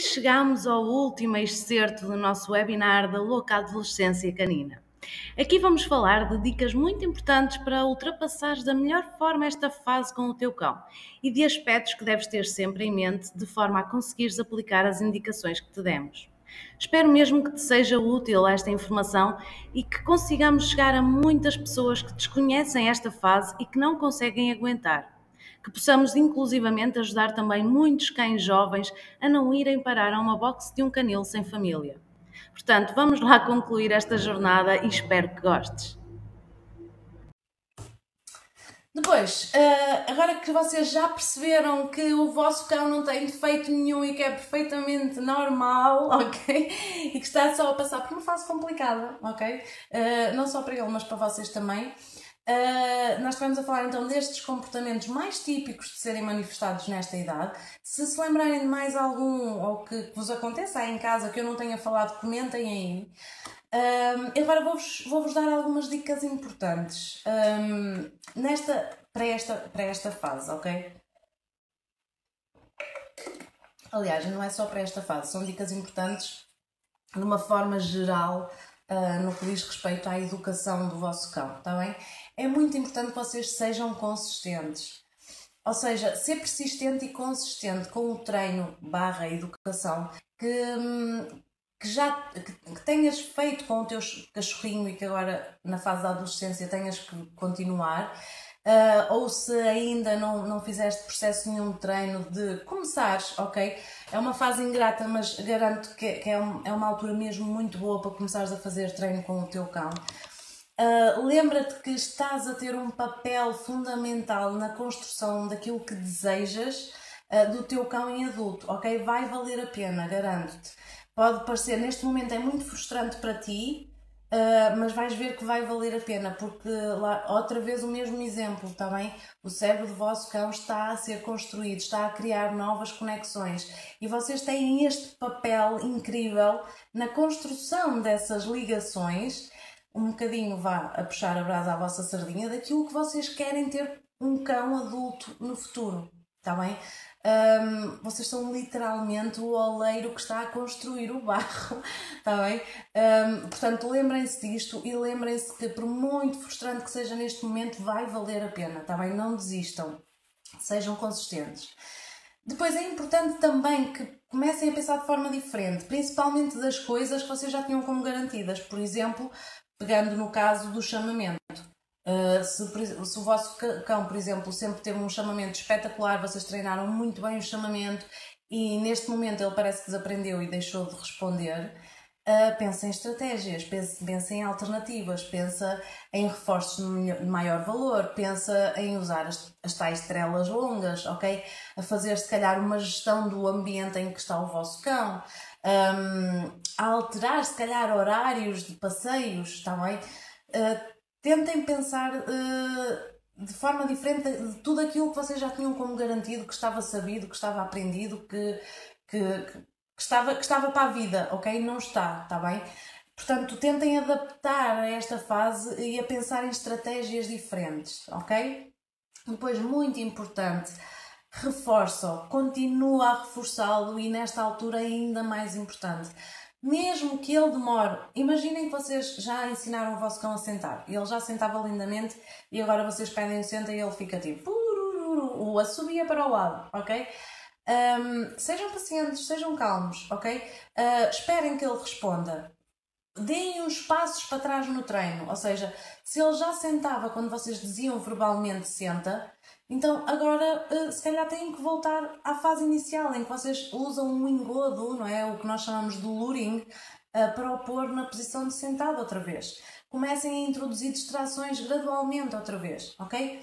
Chegamos ao último excerto do nosso webinar da Louca Adolescência Canina. Aqui vamos falar de dicas muito importantes para ultrapassar da melhor forma esta fase com o teu cão e de aspectos que deves ter sempre em mente de forma a conseguires aplicar as indicações que te demos. Espero mesmo que te seja útil esta informação e que consigamos chegar a muitas pessoas que desconhecem esta fase e que não conseguem aguentar que possamos inclusivamente ajudar também muitos cães jovens a não irem parar a uma box de um canil sem família. Portanto, vamos lá concluir esta jornada e espero que gostes. Depois, eh, agora que vocês já perceberam que o vosso cão não tem defeito nenhum e que é perfeitamente normal, ok? E que está só a passar por uma fase complicada, ok? Eh, não só para ele, mas para vocês também. Uh, nós estivemos a falar então destes comportamentos mais típicos de serem manifestados nesta idade. Se se lembrarem de mais algum ou que, que vos aconteça aí em casa que eu não tenha falado, comentem aí. Um, agora vou-vos vou dar algumas dicas importantes um, nesta, para, esta, para esta fase, ok? Aliás, não é só para esta fase, são dicas importantes de uma forma geral uh, no que diz respeito à educação do vosso cão, está bem? É muito importante que vocês sejam consistentes. Ou seja, ser persistente e consistente com o treino barra educação que, que já que, que tenhas feito com o teu cachorrinho e que agora na fase da adolescência tenhas que continuar. Uh, ou se ainda não, não fizeste processo nenhum de treino de começares, ok? É uma fase ingrata, mas garanto que, que é, um, é uma altura mesmo muito boa para começares a fazer treino com o teu cão. Uh, Lembra-te que estás a ter um papel fundamental na construção daquilo que desejas uh, do teu cão em adulto, ok? Vai valer a pena, garanto-te. Pode parecer, neste momento é muito frustrante para ti, uh, mas vais ver que vai valer a pena, porque lá, outra vez o mesmo exemplo, está bem? O cérebro do vosso cão está a ser construído, está a criar novas conexões e vocês têm este papel incrível na construção dessas ligações um bocadinho vá a puxar a brasa à vossa sardinha daquilo que vocês querem ter um cão adulto no futuro, está bem? Um, vocês são literalmente o oleiro que está a construir o barro, está bem? Um, portanto, lembrem-se disto e lembrem-se que, por muito frustrante que seja neste momento, vai valer a pena, está bem? Não desistam, sejam consistentes. Depois é importante também que comecem a pensar de forma diferente, principalmente das coisas que vocês já tinham como garantidas. Por exemplo, pegando no caso do chamamento. Uh, se, se, o vosso cão, por exemplo, sempre teve um chamamento espetacular, vocês treinaram muito bem o chamamento e neste momento ele parece que desaprendeu e deixou de responder, uh, pensa em estratégias, pensa, pensa em alternativas, pensa em reforços de maior valor, pensa em usar as, as tais trelas longas, ok? A fazer se calhar uma gestão do ambiente em que está o vosso cão um, a alterar, se calhar, horários de passeios, está bem? Uh, tentem pensar uh, de forma diferente de tudo aquilo que vocês já tinham como garantido, que estava sabido, que estava aprendido, que, que, que, estava, que estava para a vida, ok? Não está, está bem? Portanto, tentem adaptar a esta fase e a pensar em estratégias diferentes, ok? Depois, muito importante, reforça-o, continua a reforçá-lo e nesta altura ainda mais importante. Mesmo que ele demore, imaginem que vocês já ensinaram o vosso cão a sentar e ele já sentava lindamente e agora vocês pedem o senta e ele fica tipo o assobia para o lado, ok? Um, sejam pacientes, sejam calmos, ok? Uh, esperem que ele responda. Deem uns passos para trás no treino, ou seja, se ele já sentava quando vocês diziam verbalmente senta, então agora uh, se calhar têm que voltar à fase inicial em que vocês usam um engodo, não é? O que nós chamamos de luring, uh, para o pôr na posição de sentado outra vez. Comecem a introduzir distrações gradualmente outra vez, ok?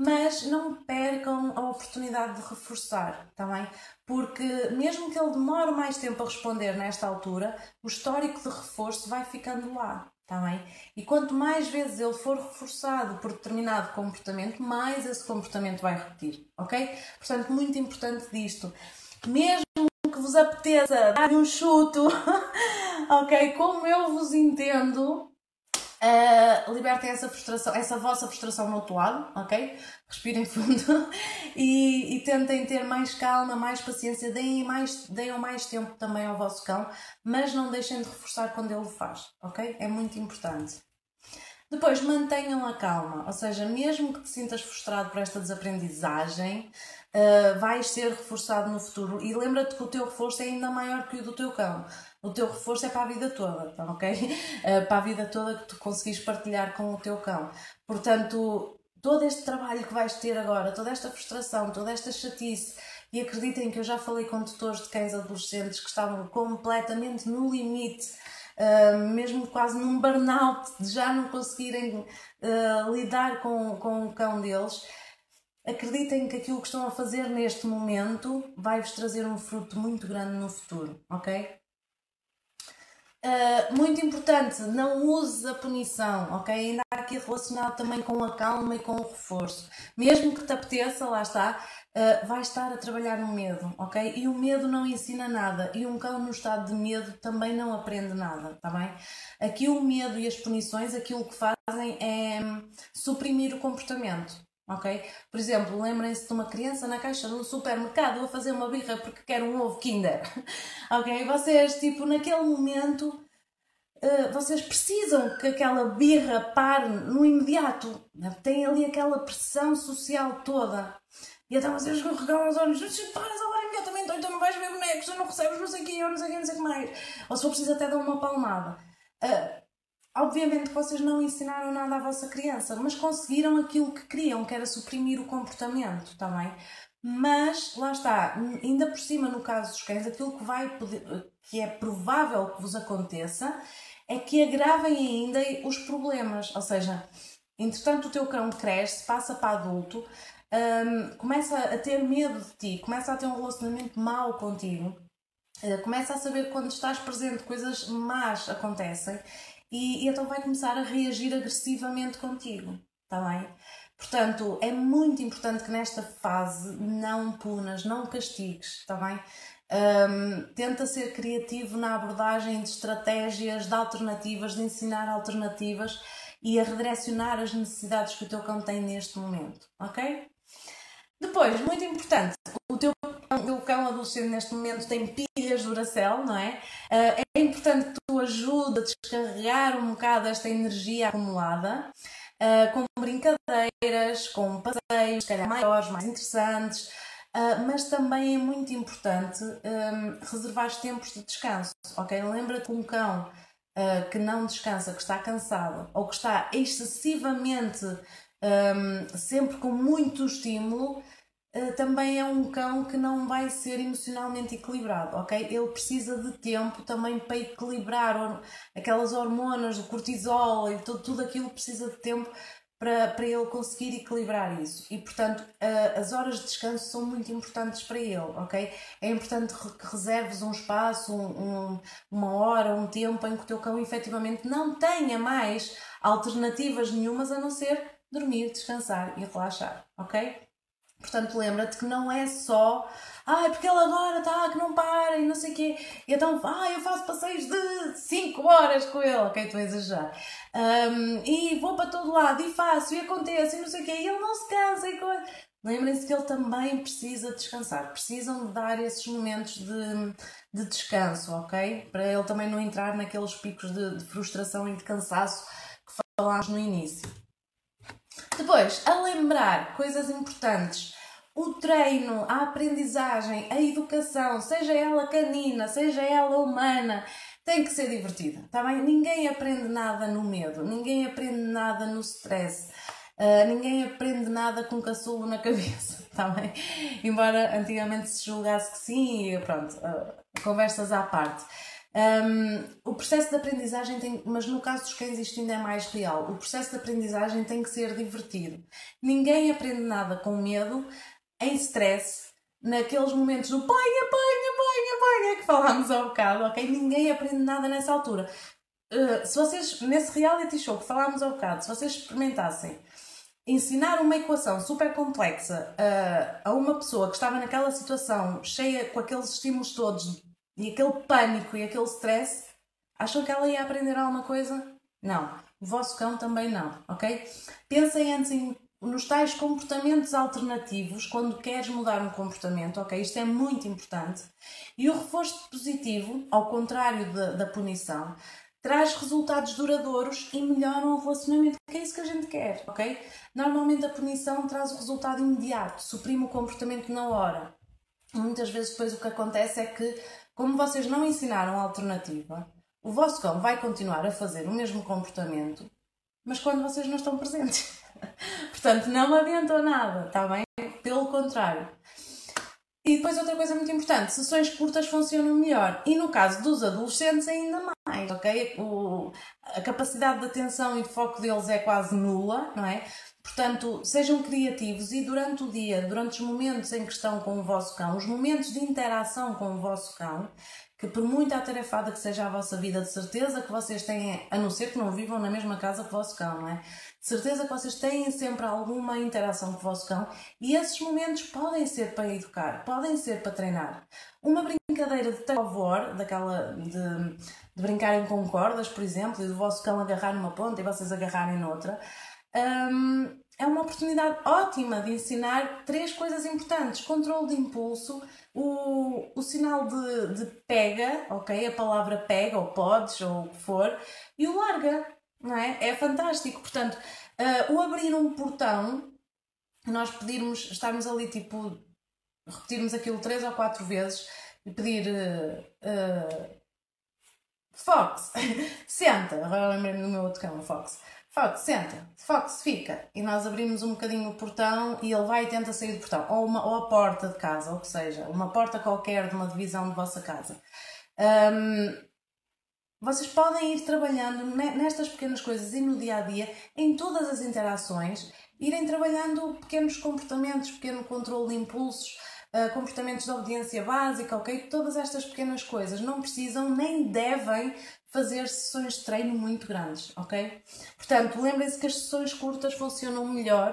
Mas não percam a oportunidade de reforçar, também, tá porque mesmo que ele demore mais tempo a responder nesta altura, o histórico de reforço vai ficando lá. Tá bem? E quanto mais vezes ele for reforçado por determinado comportamento, mais esse comportamento vai repetir, ok? Portanto, muito importante disto. Mesmo que vos apeteça dar um chuto, ok? Como eu vos entendo, Uh, libertem essa frustração, essa vossa frustração no outro lado, ok? Respirem fundo e, e, tentem ter mais calma, mais paciência, deem mais, deem mais tempo também ao vosso cão, mas não deixem de reforçar quando ele o faz, ok? É muito importante. Depois, mantenham a calma, ou seja, mesmo que te sintas frustrado por esta desaprendizagem, uh, vais ser reforçado no futuro e lembra-te que o teu reforço é ainda maior que o do teu cão o teu reforço é para a vida toda, tá ok? Uh, para a vida toda que tu conseguis partilhar com o teu cão. Portanto, todo este trabalho que vais ter agora, toda esta frustração, toda esta chatice, e acreditem que eu já falei com tutores de cães adolescentes que estavam completamente no limite, uh, mesmo quase num burnout, de já não conseguirem uh, lidar com, com o cão deles. Acreditem que aquilo que estão a fazer neste momento vai-vos trazer um fruto muito grande no futuro, ok? Uh, muito importante, não use a punição, ok? Ainda aqui relacionado também com a calma e com o reforço. Mesmo que te apeteça, lá está, uh, vai estar a trabalhar no medo, ok? E o medo não ensina nada. E um cão no estado de medo também não aprende nada, tá bem? Aqui o medo e as punições, aquilo que fazem é suprimir o comportamento. Ok? Por exemplo, lembrem-se de uma criança na caixa um supermercado a fazer uma birra porque quer um ovo Kinder. ok? Vocês, tipo, naquele momento, uh, vocês precisam que aquela birra pare no imediato. Tem ali aquela pressão social toda. E então vocês escorregam os olhos, paras agora imediatamente, ou então não vais ver bonecos, ou não recebes não sei o quê, ou não sei o quê, não sei o que mais. Ou se for preciso até dar uma palmada. Uh, Obviamente que vocês não ensinaram nada à vossa criança, mas conseguiram aquilo que queriam, que era suprimir o comportamento, também. Mas lá está, ainda por cima no caso dos cães, aquilo que vai poder, que é provável que vos aconteça é que agravem ainda os problemas. Ou seja, entretanto o teu cão cresce, passa para adulto, um, começa a ter medo de ti, começa a ter um relacionamento mau contigo, uh, começa a saber quando estás presente coisas más acontecem e, e então vai começar a reagir agressivamente contigo, está bem? Portanto, é muito importante que nesta fase não punas, não castigues, está bem? Um, tenta ser criativo na abordagem de estratégias, de alternativas, de ensinar alternativas e a redirecionar as necessidades que o teu cão tem neste momento, ok? Depois, muito importante, o teu o cão adolescente neste momento tem pilhas Duracell, não é? Uh, é importante que tu ajudes a descarregar um bocado esta energia acumulada. Uh, com brincadeiras, com passeios, se calhar maiores, mais interessantes, uh, mas também é muito importante um, reservar tempos de descanso, ok? Lembra-te que um cão uh, que não descansa, que está cansado ou que está excessivamente um, sempre com muito estímulo, Uh, também é um cão que não vai ser emocionalmente equilibrado, ok? Ele precisa de tempo também para equilibrar aquelas hormonas, o cortisol e tudo, tudo aquilo precisa de tempo para, para ele conseguir equilibrar isso. E, portanto, uh, as horas de descanso são muito importantes para ele, ok? É importante que reserves um espaço, um, uma hora, um tempo em que o teu cão efetivamente não tenha mais alternativas nenhumas a não ser dormir, descansar e relaxar, ok? Portanto, lembra-te que não é só ai, porque ele agora está que não para e não sei o quê. E então, ai, eu faço passeios de 5 horas com ele, ok, estou a exagerar. Um, e vou para todo lado e faço e acontece e não sei o quê. E ele não se cansa e coisa. Lembrem-se que ele também precisa descansar, precisam de dar esses momentos de, de descanso, ok? Para ele também não entrar naqueles picos de, de frustração e de cansaço que falámos no início. Depois, a lembrar coisas importantes. O treino, a aprendizagem, a educação, seja ela canina, seja ela humana, tem que ser divertida, tá bem? Ninguém aprende nada no medo, ninguém aprende nada no stress, uh, ninguém aprende nada com caçulo na cabeça, tá bem? Embora antigamente se julgasse que sim, e pronto, uh, conversas à parte. Um, o processo de aprendizagem tem, mas no caso dos cães isto ainda é mais real. O processo de aprendizagem tem que ser divertido. Ninguém aprende nada com medo, em stress, naqueles momentos do ponha, ponha, ponha, ponha que falámos há bocado, ok? Ninguém aprende nada nessa altura. Uh, se vocês, nesse reality show que falámos há bocado, se vocês experimentassem ensinar uma equação super complexa uh, a uma pessoa que estava naquela situação cheia com aqueles estímulos todos e aquele pânico e aquele stress, acham que ela ia aprender alguma coisa? Não. O vosso cão também não, ok? Pensem antes em, nos tais comportamentos alternativos quando queres mudar um comportamento, ok? Isto é muito importante. E o reforço positivo, ao contrário da, da punição, traz resultados duradouros e melhoram o relacionamento, que é isso que a gente quer, ok? Normalmente a punição traz o resultado imediato, suprime o comportamento na hora. Muitas vezes depois o que acontece é que como vocês não ensinaram a alternativa, o vosso cão vai continuar a fazer o mesmo comportamento, mas quando vocês não estão presentes. Portanto, não adiantou nada, está bem? Pelo contrário. E depois outra coisa muito importante, sessões curtas funcionam melhor. E no caso dos adolescentes ainda mais, ok? O, a capacidade de atenção e de foco deles é quase nula, não é? Portanto, sejam criativos e durante o dia, durante os momentos em que estão com o vosso cão, os momentos de interação com o vosso cão, que por muito atarefada que seja a vossa vida, de certeza que vocês têm, a não ser que não vivam na mesma casa que o vosso cão, não é? De certeza que vocês têm sempre alguma interação com o vosso cão e esses momentos podem ser para educar, podem ser para treinar. Uma brincadeira de tug daquela de, de brincarem com cordas, por exemplo, e do vosso cão agarrar numa ponta e vocês agarrarem noutra um, é uma oportunidade ótima de ensinar três coisas importantes: controle de impulso, o, o sinal de, de pega, ok? A palavra pega, ou podes, ou o que for, e o larga, não é? É fantástico. Portanto, uh, o abrir um portão, nós pedirmos, estarmos ali tipo, repetirmos aquilo três ou quatro vezes e pedir. Uh, uh, Fox, senta. Agora lembrei-me do meu outro cão, Fox. Fox, senta. Fox, fica. E nós abrimos um bocadinho o portão e ele vai e tenta sair do portão. Ou, uma, ou a porta de casa, ou que seja, uma porta qualquer de uma divisão de vossa casa. Um, vocês podem ir trabalhando nestas pequenas coisas e no dia a dia, em todas as interações, irem trabalhando pequenos comportamentos, pequeno controle de impulsos, uh, comportamentos de obediência básica, ok? Todas estas pequenas coisas não precisam nem devem fazer sessões de treino muito grandes, ok? Portanto, lembrem-se que as sessões curtas funcionam melhor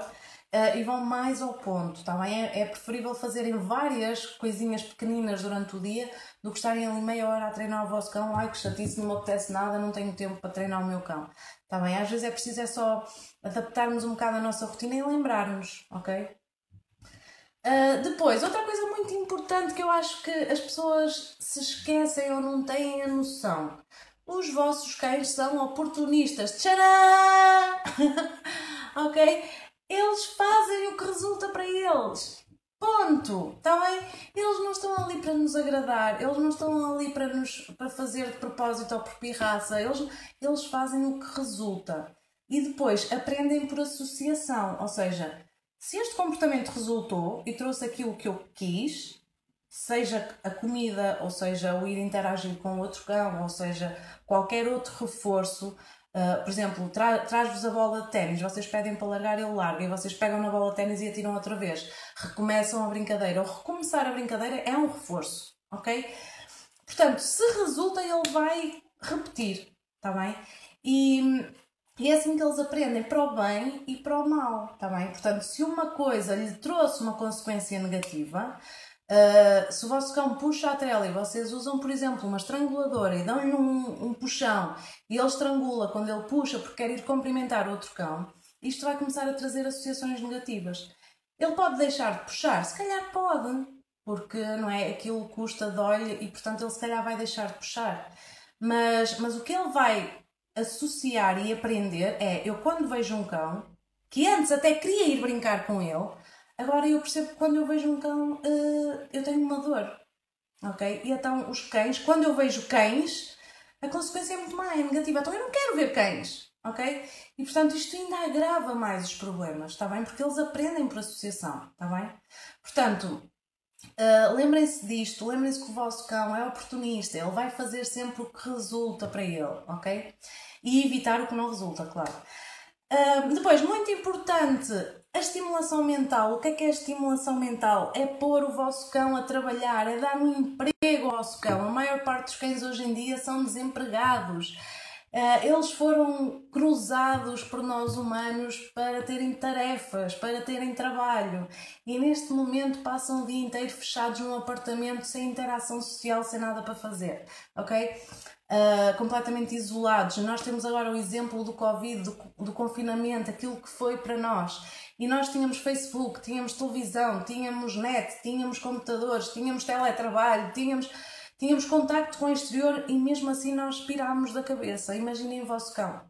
uh, e vão mais ao ponto, tá bem? É, é, preferível fazerem várias coisinhas pequeninas durante o dia do que estarem ali meia hora a treinar o vosso cão. Ai, que chatice, não me apetece nada, não tenho tempo para treinar o meu cão. Tá bem? Às vezes é preciso é só adaptarmos um bocado a nossa rotina e lembrarmos, ok? Uh, depois, outra coisa muito importante que eu acho que as pessoas se esquecem ou não têm a noção os vossos cães são oportunistas. Tcharam! ok? Eles fazem o que resulta para eles. Ponto. Está bem? Eles não estão ali para nos agradar, eles não estão ali para nos para fazer de propósito ou por pirraça. Eles, eles fazem o que resulta. E depois aprendem por associação. Ou seja, se este comportamento resultou e trouxe aquilo que eu quis, seja a comida, ou seja, o ir interagir com outro cão, ou seja, qualquer outro reforço. Uh, por exemplo, tra traz-vos a bola de ténis, vocês pedem para largar, ele larga, e vocês pegam na bola de ténis e atiram outra vez. Recomeçam a brincadeira. Ou recomeçar a brincadeira é um reforço, ok? Portanto, se resulta, ele vai repetir, está bem? E, e é assim que eles aprendem, para o bem e para o mal, está bem? Portanto, se uma coisa lhe trouxe uma consequência negativa, Uh, se o vosso cão puxa a trela e vocês usam, por exemplo, uma estranguladora e dão-lhe um, um, puxão e ele estrangula quando ele puxa porque quer ir cumprimentar outro cão, isto vai começar a trazer associações negativas. Ele pode deixar de puxar? Se calhar pode, porque não é aquilo custa dói e portanto ele se calhar vai deixar de puxar. Mas, mas o que ele vai associar e aprender é: eu quando vejo um cão que antes até queria ir brincar com ele Agora eu percebo que quando eu vejo um cão, uh, eu tenho uma dor. Ok? E então os cães, quando eu vejo cães, a consequência é muito má, é negativa. Então eu não quero ver cães. Ok? E portanto isto ainda agrava mais os problemas, está bem? Porque eles aprendem por associação, está bem? Portanto, Uh, lembrem-se disto, lembrem-se que o vosso cão é oportunista, ele vai fazer sempre o que resulta para ele, ok? E evitar o que não resulta, claro. Uh, depois, muito importante, a estimulação mental. O que é que é estimulação mental? É pôr o vosso cão a trabalhar, é dar um emprego ao vosso cão. A maior parte dos cães hoje em dia são desempregados. Eh, eles foram cruzados por nós humanos para terem tarefas, para terem trabalho e neste momento passam o dia inteiro fechados num apartamento sem interação social, sem nada para fazer, ok? Uh, completamente isolados. Nós temos agora o exemplo do Covid, do, do confinamento, aquilo que foi para nós. E nós tínhamos Facebook, tínhamos televisão, tínhamos net, tínhamos computadores, tínhamos teletrabalho, tínhamos Tínhamos contacto com o exterior e mesmo assim nós pirámos da cabeça. Imaginem o vosso cão.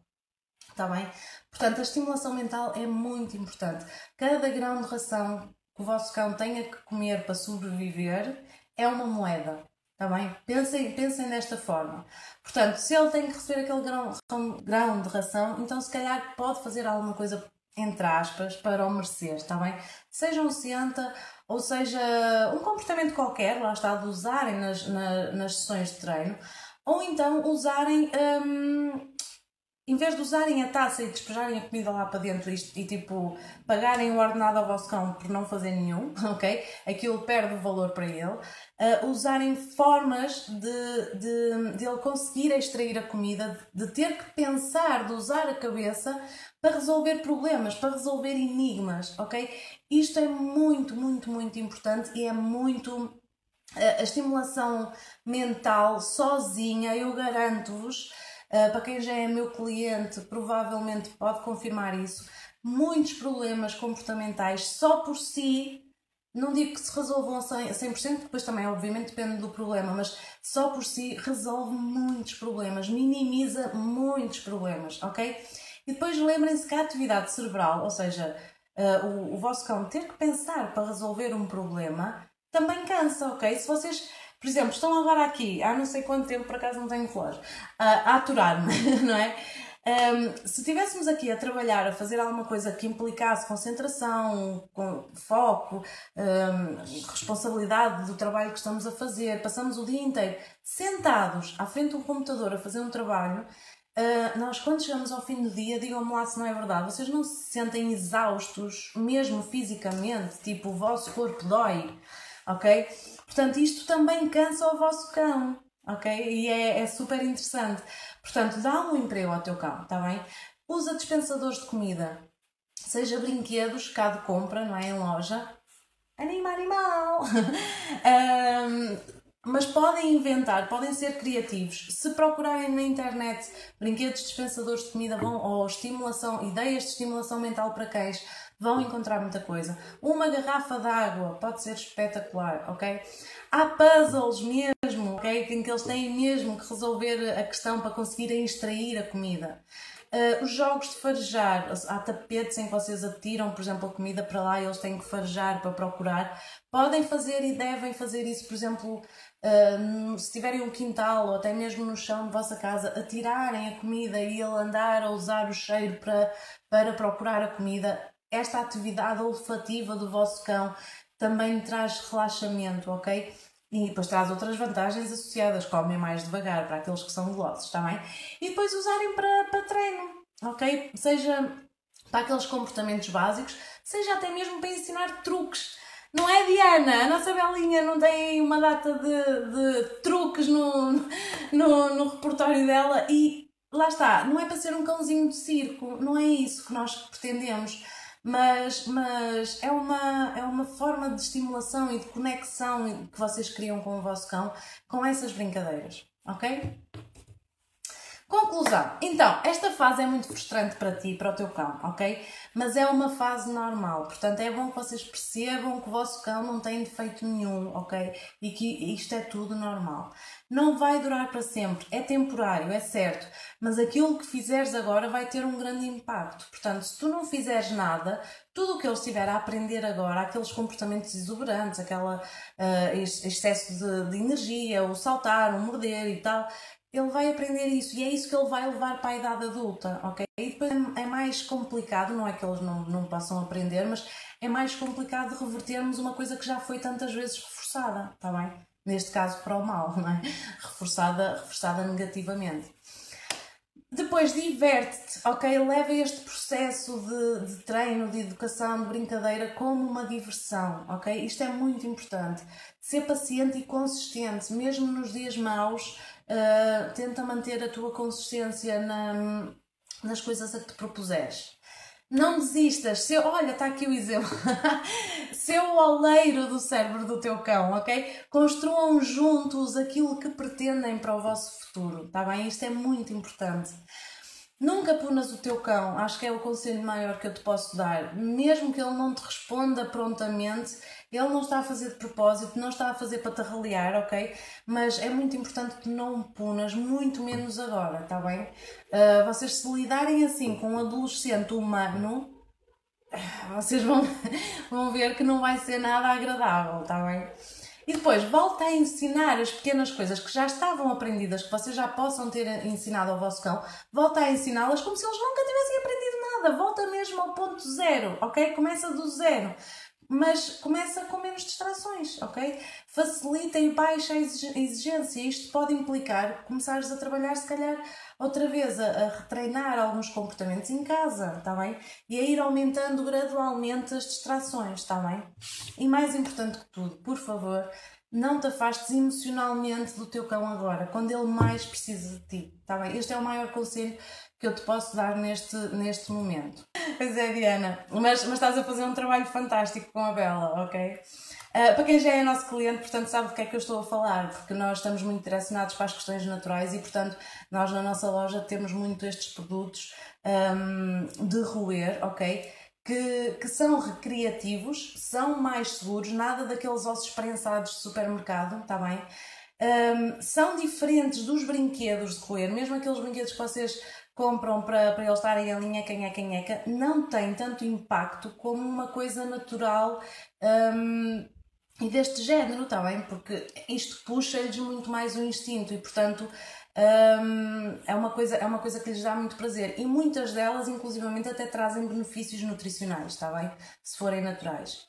Está bem? Portanto, a estimulação mental é muito importante. Cada grão de ração que o vosso cão tenha que comer para sobreviver é uma moeda. Está bem? Pensem, pensem desta forma. Portanto, se ele tem que receber aquele grão, grão de ração, então se calhar pode fazer alguma coisa, entre aspas, para o merecer, está bem? Seja um cianta ou seja, um comportamento qualquer, lá está, de usarem nas, na, nas sessões de treino, ou então usarem, um, em vez de usarem a taça e despejarem a comida lá para dentro e, e tipo pagarem o ordenado ao vosso cão por não fazer nenhum, ok? Aquilo perde o valor para ele. Uh, usarem formas de, de, de ele conseguir extrair a comida, de ter que pensar, de usar a cabeça para resolver problemas, para resolver enigmas, ok? Isto é muito, muito, muito importante e é muito. A estimulação mental sozinha, eu garanto-vos, para quem já é meu cliente, provavelmente pode confirmar isso. Muitos problemas comportamentais só por si não digo que se resolvam a 100%, depois também, obviamente, depende do problema, mas só por si resolve muitos problemas, minimiza muitos problemas, ok? E depois lembrem-se que a atividade cerebral, ou seja, uh, o, o vosso cão ter que pensar para resolver um problema, também cansa, ok? Se vocês, por exemplo, estão agora aqui, há não sei quanto tempo, por acaso não tenho relógio, a aturar-me, não é? Um, se estivéssemos aqui a trabalhar, a fazer alguma coisa que implicasse concentração, foco, um, responsabilidade do trabalho que estamos a fazer, passamos o dia inteiro sentados à frente de um computador a fazer um trabalho, Uh, nós, quando chegamos ao fim do dia, digam-me lá se não é verdade, vocês não se sentem exaustos, mesmo fisicamente, tipo o vosso corpo dói, ok? Portanto, isto também cansa o vosso cão, ok? E é, é super interessante. Portanto, dá um emprego ao teu cão, está bem? Usa dispensadores de comida, seja brinquedos cá de compra, não é? Em loja. Anima animal! um, mas podem inventar, podem ser criativos. Se procurarem na internet brinquedos dispensadores de comida ou estimulação, ideias de estimulação mental para cães, vão encontrar muita coisa. Uma garrafa de água pode ser espetacular, ok? Há puzzles mesmo, ok? Em que eles têm mesmo que resolver a questão para conseguirem extrair a comida. Uh, os jogos de farejar, há tapetes em que vocês atiram, por exemplo, a comida para lá e eles têm que farejar para procurar. Podem fazer e devem fazer isso, por exemplo, uh, se tiverem um quintal ou até mesmo no chão de vossa casa, atirarem a comida e ele andar a usar o cheiro para, para procurar a comida. Esta atividade olfativa do vosso cão também traz relaxamento, ok? E depois traz outras vantagens associadas, comem mais devagar para aqueles que são golosos, está bem? E depois usarem para, para treino, ok? Seja para aqueles comportamentos básicos, seja até mesmo para ensinar truques. Não é Diana, a nossa Belinha não tem uma data de, de truques no, no, no repertório dela e lá está, não é para ser um cãozinho de circo, não é isso que nós pretendemos mas, mas é, uma, é uma forma de estimulação e de conexão que vocês criam com o vosso cão com essas brincadeiras, ok? Conclusão. Então, esta fase é muito frustrante para ti e para o teu cão, ok? Mas é uma fase normal. Portanto, é bom que vocês percebam que o vosso cão não tem defeito nenhum, ok? E que isto é tudo normal. Não vai durar para sempre. É temporário, é certo. Mas aquilo que fizeres agora vai ter um grande impacto. Portanto, se tu não fizeres nada, tudo o que ele estiver a aprender agora, aqueles comportamentos exuberantes, aquele uh, excesso de, de energia, o saltar, o morder e tal, ele vai aprender isso e é isso que ele vai levar para a idade adulta, ok? E depois é mais complicado, não é que eles não, não possam aprender, mas é mais complicado revertermos uma coisa que já foi tantas vezes reforçada, está bem? Neste caso para o mal, não é? Reforçada, reforçada negativamente. Depois diverte-te, ok? Leva este processo de, de, treino, de educação, de brincadeira como uma diversão, ok? Isto é muito importante. Ser paciente e consistente, mesmo nos dias maus, uh, tenta manter a tua consistência na, nas coisas a que te propuseres. Não desistas. Se, olha, está aqui o exemplo. Ser o oleiro do cérebro do teu cão, ok? Construam juntos aquilo que pretendem para o vosso futuro, está bem? Isto é muito importante. Nunca punas o teu cão, acho que é o conselho maior que eu te posso dar. Mesmo que ele não te responda prontamente, ele não está a fazer de propósito, não está a fazer para te ok? Mas é muito importante que não punas, muito menos agora, está bem? Uh, vocês se lidarem assim com um adolescente humano, vocês vão, vão ver que não vai ser nada agradável, está bem? E depois volta a ensinar as pequenas coisas que já estavam aprendidas, que vocês já possam ter ensinado ao vosso cão, volta a ensiná-las como se eles nunca tivessem aprendido nada. Volta mesmo ao ponto zero, ok? Começa do zero mas começa com menos distrações, ok? Facilita e baixa a exigência. Isto pode implicar começares a trabalhar, se calhar, outra vez, a, a retreinar alguns comportamentos em casa, está bem? E a ir aumentando gradualmente as distrações, está bem? E mais importante que tudo, por favor, não te afastes emocionalmente do teu cão agora, quando ele mais precisa de ti, está bem? Este é o maior conselho que eu te posso dar neste, neste momento. Pois é, Diana, mas, mas estás a fazer um trabalho fantástico com a Bela, ok? Uh, para quem já é nosso cliente, portanto, sabe do que é que eu estou a falar, porque nós estamos muito direcionados para as questões naturais e, portanto, nós na nossa loja temos muito estes produtos um, de roer, ok? Que, que são recreativos, são mais seguros, nada daqueles ossos prensados de supermercado, está bem? Um, são diferentes dos brinquedos de roer, mesmo aqueles brinquedos que vocês compram para, para eles estarem em linha quem é quem é, não tem tanto impacto como uma coisa natural um, e deste género, está bem? Porque isto puxa-lhes muito mais o instinto e, portanto, um, é, uma coisa, é uma coisa que lhes dá muito prazer. E muitas delas, inclusivamente, até trazem benefícios nutricionais, está bem? Se forem naturais.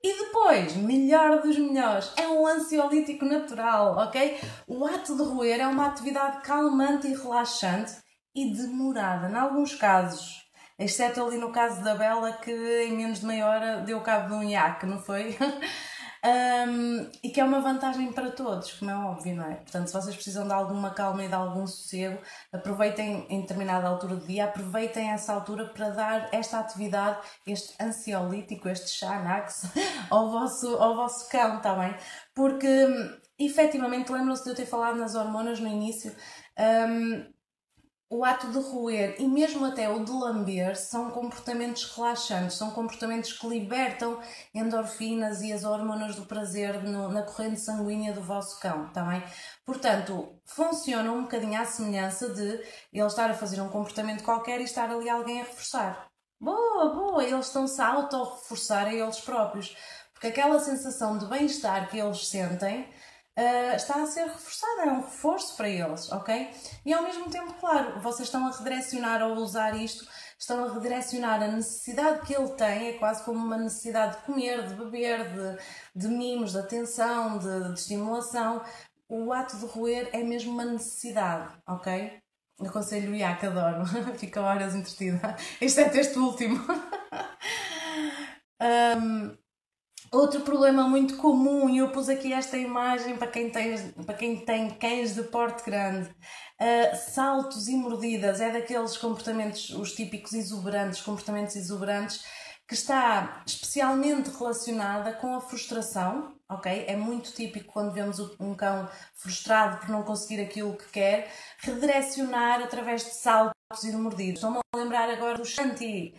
E depois, melhor dos melhores, é um ansiolítico natural, ok? O ato de roer é uma atividade calmante e relaxante e demorada, em alguns casos. Exceto ali no caso da Bela, que em menos de meia hora deu cabo de um iaque, não foi? um, e que é uma vantagem para todos, como é óbvio, não é? Portanto, se vocês precisam de alguma calma e de algum sossego, aproveitem em determinada altura do dia, aproveitem essa altura para dar esta atividade, este ansiolítico, este Xanax, ao vosso, ao vosso cão, está bem? Porque, efetivamente, lembram-se de eu ter falado nas hormonas no início. Um, o ato de roer e mesmo até o de lamber são comportamentos relaxantes, são comportamentos que libertam endorfinas e as hormonas do prazer no, na corrente sanguínea do vosso cão, tá bem? Portanto, funciona um bocadinho à semelhança de ele estar a fazer um comportamento qualquer e estar ali alguém a reforçar. Boa, boa, eles estão-se a auto-reforçar a eles próprios, porque aquela sensação de bem-estar que eles sentem uh, está a ser reforçada, é um reforço para eles, ok? E ao mesmo tempo, claro, vocês estão a redirecionar ao usar isto, estão a redirecionar a necessidade que ele tem, é quase como uma necessidade de comer, de beber, de, de mimos, de atenção, de, de estimulação. O ato de roer é mesmo uma necessidade, ok? Aconselho o IAC, adoro, fica horas entretida, exceto este último. um, Outro problema muito comum, e eu pus aqui esta imagem para quem tem, para quem tem cães de porte grande, uh, saltos e mordidas, é daqueles comportamentos, os típicos exuberantes, comportamentos exuberantes, que está especialmente relacionada com a frustração, ok? É muito típico quando vemos um cão frustrado por não conseguir aquilo que quer, redirecionar através de saltos e de mordidas. Estou-me a lembrar agora do Shanti,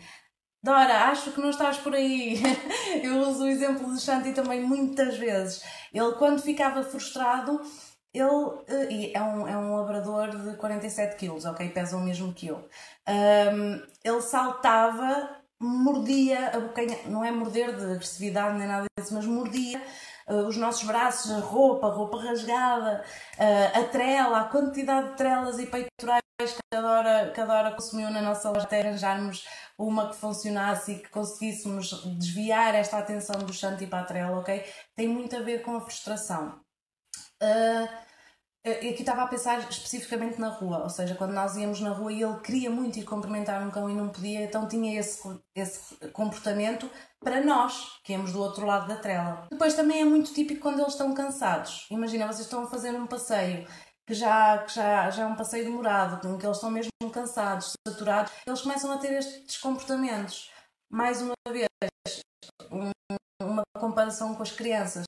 Dora, acho que não estás por aí. Eu uso o exemplo de Shanti também muitas vezes. Ele, quando ficava frustrado, ele eh, é um, é um labrador de 47 quilos, ok? Pesa o mesmo que eu. Um, ele saltava mordia a bocanha, não é morder de agressividade nem nada disso, mas mordia uh, os nossos braços, a roupa, a roupa rasgada, uh, a trela, a quantidade de trelas e peitorais que cada hora, cada hora consumiu na nossa loja até arranjarmos uma que funcionasse e que conseguíssemos desviar esta atenção do Shanti para a trela, ok? Tem muito a ver com a frustração. Uh, aqui estava a pensar especificamente na rua, ou seja, quando nós íamos na rua e ele queria muito ir cumprimentar um cão e não podia, então tinha esse, esse comportamento para nós, que íamos do outro lado da trela. Depois também é muito típico quando eles estão cansados. Imagina, vocês estão a fazer um passeio que já, que já, já é um passeio demorado, em que eles estão mesmo cansados, saturados, eles começam a ter estes comportamentos. Mais uma vez, um, uma comparação com as crianças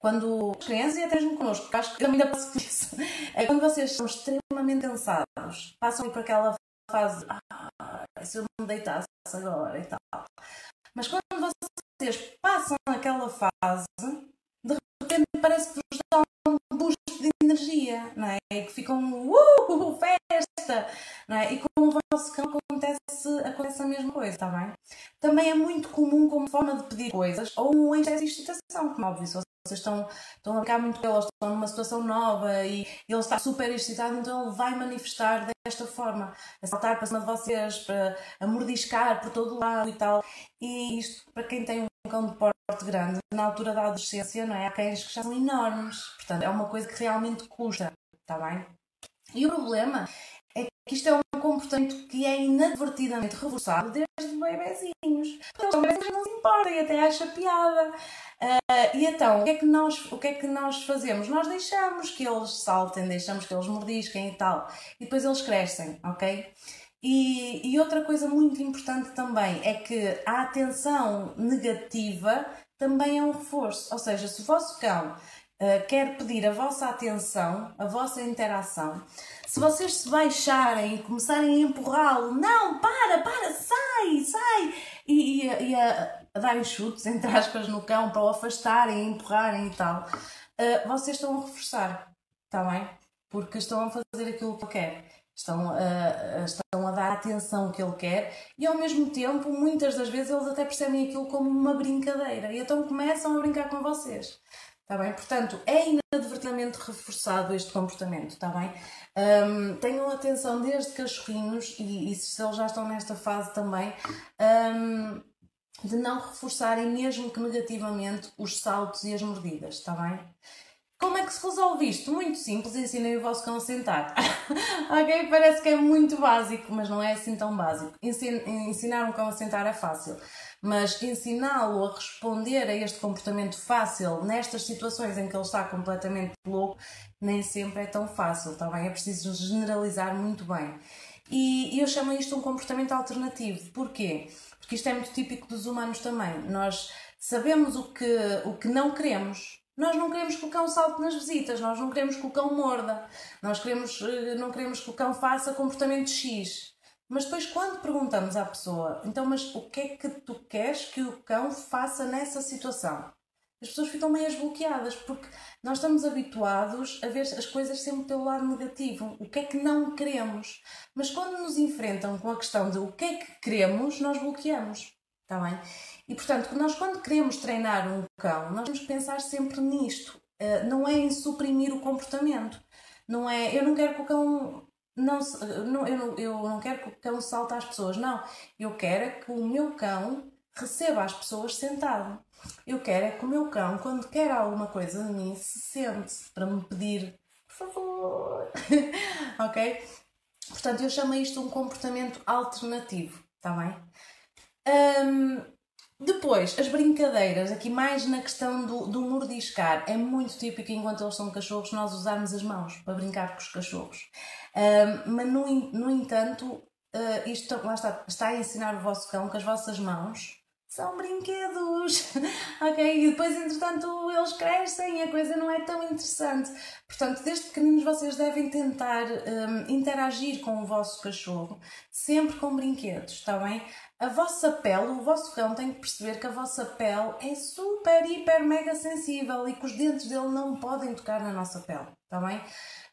quando as crianças e até mesmo connosco, porque acho que também ainda passo por isso, é quando vocês são extremamente cansados, passam por aquela fase, ah, se eu me deitasse agora e tal. Mas quando vocês passam naquela fase, de repente parece que vos dá um boost de energia, não é? Que ficam, uh, festa, não é? E com o vosso cão acontece, acontece a mesma coisa, está bem? Também é muito comum como forma de pedir coisas ou um excesso de excitação, como óbvio, se vocês estão, estão a ficar muito eles estão numa situação nova e ele está super excitado, então ele vai manifestar desta forma, a saltar para cima de vocês, para, a mordiscar por todo lado e tal. E isto, para quem tem um cão de porte grande, na altura da adolescência, não é? Há cães que já são enormes, portanto é uma coisa que realmente custa, está bem? E o problema é que isto é um comportamento que é inadvertidamente reforçado desde bebezinhos. Porque os bebezinhos não se importam e até acha piada. Uh, e então, o que, é que nós, o que é que nós fazemos? Nós deixamos que eles saltem, deixamos que eles mordisquem e tal. E depois eles crescem, ok? E, e outra coisa muito importante também é que a atenção negativa também é um reforço. Ou seja, se o vosso cão uh, quer pedir a vossa atenção, a vossa interação, se vocês se baixarem e começarem a empurrá-lo, não, para, para, sai, sai, e, e, e a a darem chutes, entre aspas, no cão para o afastarem, empurrarem e tal, uh, vocês estão a reforçar, está bem? Porque estão a fazer aquilo que ele quer. Estão a, estão a dar a atenção que ele quer e ao mesmo tempo, muitas das vezes, eles até percebem aquilo como uma brincadeira e então começam a brincar com vocês. Está bem? Portanto, é inadvertidamente reforçado este comportamento, está bem? Um, tenham atenção desde cachorrinhos e, e se eles já estão nesta fase também, um, de não reforçarem, mesmo que negativamente, os saltos e as mordidas, está bem? Como é que se resolve isto? Muito simples, ensinem o vosso cão a sentar. ok? Parece que é muito básico, mas não é assim tão básico. Ensinar um cão a sentar é fácil, mas ensiná-lo a responder a este comportamento fácil nestas situações em que ele está completamente louco, nem sempre é tão fácil, está bem? É preciso generalizar muito bem. E eu chamo isto um comportamento alternativo. Porquê? Porque isto é muito típico dos humanos também. Nós sabemos o que, o que não queremos. Nós não queremos que o cão salte nas visitas, nós não queremos que o cão morda, nós queremos, eh, não queremos que o cão faça comportamento X. Mas depois, quando perguntamos à pessoa, então, mas o que é que tu queres que o cão faça nessa situação? as pessoas ficam meio bloqueadas porque nós estamos habituados a ver as coisas sempre pelo lado negativo, o que é que não queremos. Mas quando nos enfrentam com a questão de o que é que queremos, nós bloqueamos. Está bem? E portanto, nós quando queremos treinar um cão, nós temos que pensar sempre nisto. Uh, não é em suprimir o comportamento. Não é, eu não quero que o cão não, não, eu, não, eu não quero que o cão salte às pessoas, não. Eu quero é que o meu cão receba as pessoas sentado. Eu quero é que o meu cão, quando quer alguma coisa de mim, se sente para me pedir, por favor. ok? Portanto, eu chamo isto um comportamento alternativo, está bem? Um, depois, as brincadeiras, aqui mais na questão do, do mordiscar, é muito típico enquanto eles são cachorros nós usarmos as mãos para brincar com os cachorros. Um, mas, no, no entanto, uh, isto lá está, está a ensinar o vosso cão que as vossas mãos são brinquedos, ok? E depois, entretanto, eles crescem e a coisa não é tão interessante. Portanto, desde pequeninos vocês devem tentar um, interagir com o vosso cachorro, sempre com brinquedos, está bem? A vossa pele, o vosso cão tem que perceber que a vossa pele é super, hiper, mega sensível e que os dentes dele não podem tocar na nossa pele, está bem?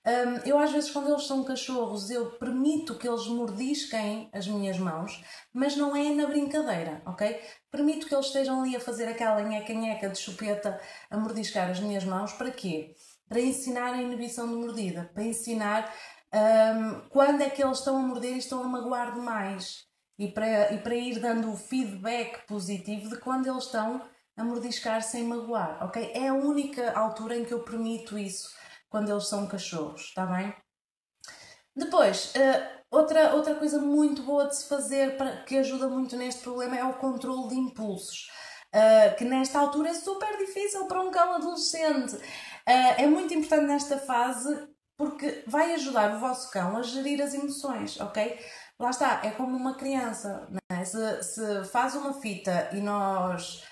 Um, eu às vezes quando eles são cachorros eu permito que eles mordisquem as minhas mãos, mas não é na brincadeira, ok? Permito que eles estejam ali a fazer aquela nheca-nheca de chupeta a mordiscar as minhas mãos, para quê? Para ensinar a inibição de mordida, para ensinar um, quando é que eles estão a morder e estão a magoar demais e para, e para ir dando o feedback positivo de quando eles estão a mordiscar sem magoar, ok? É a única altura em que eu permito isso quando eles são cachorros, está bem? Depois, uh, outra, outra coisa muito boa de se fazer para, que ajuda muito neste problema é o controle de impulsos. Uh, que nesta altura é super difícil para um cão adolescente. Uh, é muito importante nesta fase porque vai ajudar o vosso cão a gerir as emoções, ok? Lá está, é como uma criança. É? Se, se faz uma fita e nós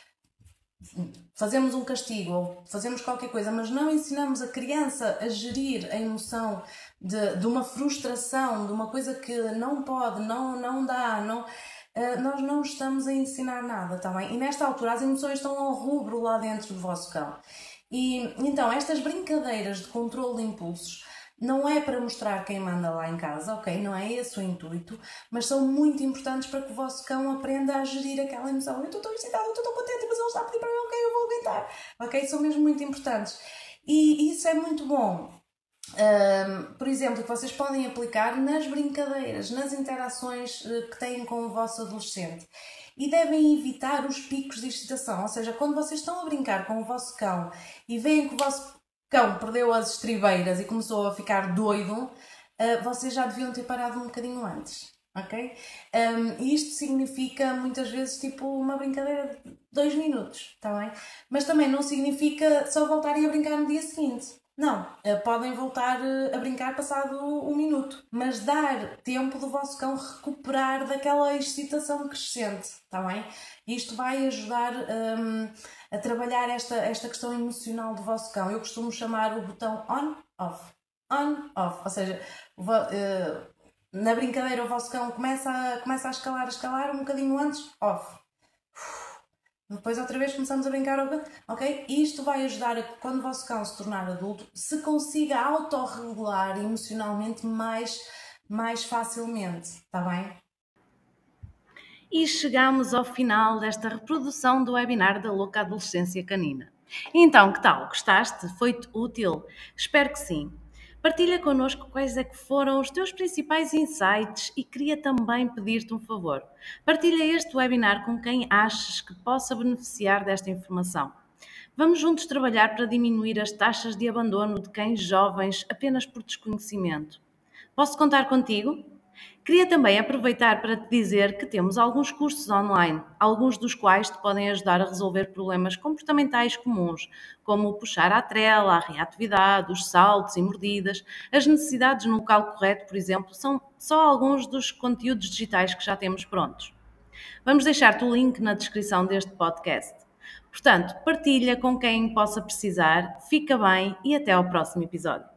fazemos um castigo ou fazemos qualquer coisa, mas não ensinamos a criança a gerir a emoção de, de uma frustração, de uma coisa que não pode, não, não dá, não, uh, nós não estamos a ensinar nada, tá bem? E nesta altura as emoções estão ao rubro lá dentro do vosso cão. E então, estas brincadeiras de controle de impulsos não é para mostrar quem manda lá em casa, ok? Não é esse o intuito, mas são muito importantes para que o vosso cão aprenda a gerir aquela emoção. Eu estou tão excitada, eu estou tão contente, mas ele está a pedir para mim, ok, eu vou aguentar, ok? São mesmo muito importantes. E isso é muito bom. Um, por exemplo, que vocês podem aplicar nas brincadeiras, nas interações eh, que têm com o vosso adolescente. E devem evitar os picos de excitação, ou seja, quando vocês estão a brincar com o vosso cão e veem que o vosso cão perdeu as estribeiras e começou a ficar doido, uh, vocês já deviam ter parado um bocadinho antes, ok? Um, isto significa muitas vezes tipo uma brincadeira de dois minutos, está bem? Mas também não significa só voltarem a brincar no dia seguinte. Não, uh, podem voltar uh, a brincar passado um minuto, mas dar tempo do vosso cão recuperar daquela excitação crescente, está bem? Isto vai ajudar um, a trabalhar esta, esta questão emocional do vosso cão. Eu costumo chamar o botão on-off. On-off, ou seja, uh, na brincadeira o vosso cão começa a, começa a escalar, a escalar, um bocadinho antes, off. Depois outra vez começamos a brincar, ok? Isto vai ajudar a que quando o vosso cão se tornar adulto, se consiga autorregular emocionalmente mais, mais facilmente, está bem? E chegamos ao final desta reprodução do webinar da Louca Adolescência Canina. Então, que tal? Gostaste? Foi-te útil? Espero que sim. Partilha connosco quais é que foram os teus principais insights e queria também pedir-te um favor. Partilha este webinar com quem achas que possa beneficiar desta informação. Vamos juntos trabalhar para diminuir as taxas de abandono de cães jovens apenas por desconhecimento. Posso contar contigo? Queria também aproveitar para te dizer que temos alguns cursos online, alguns dos quais te podem ajudar a resolver problemas comportamentais comuns, como puxar à trela, a reatividade, os saltos e mordidas, as necessidades no local correto, por exemplo, são só alguns dos conteúdos digitais que já temos prontos. Vamos deixar-te o link na descrição deste podcast. Portanto, partilha com quem possa precisar, fica bem e até ao próximo episódio.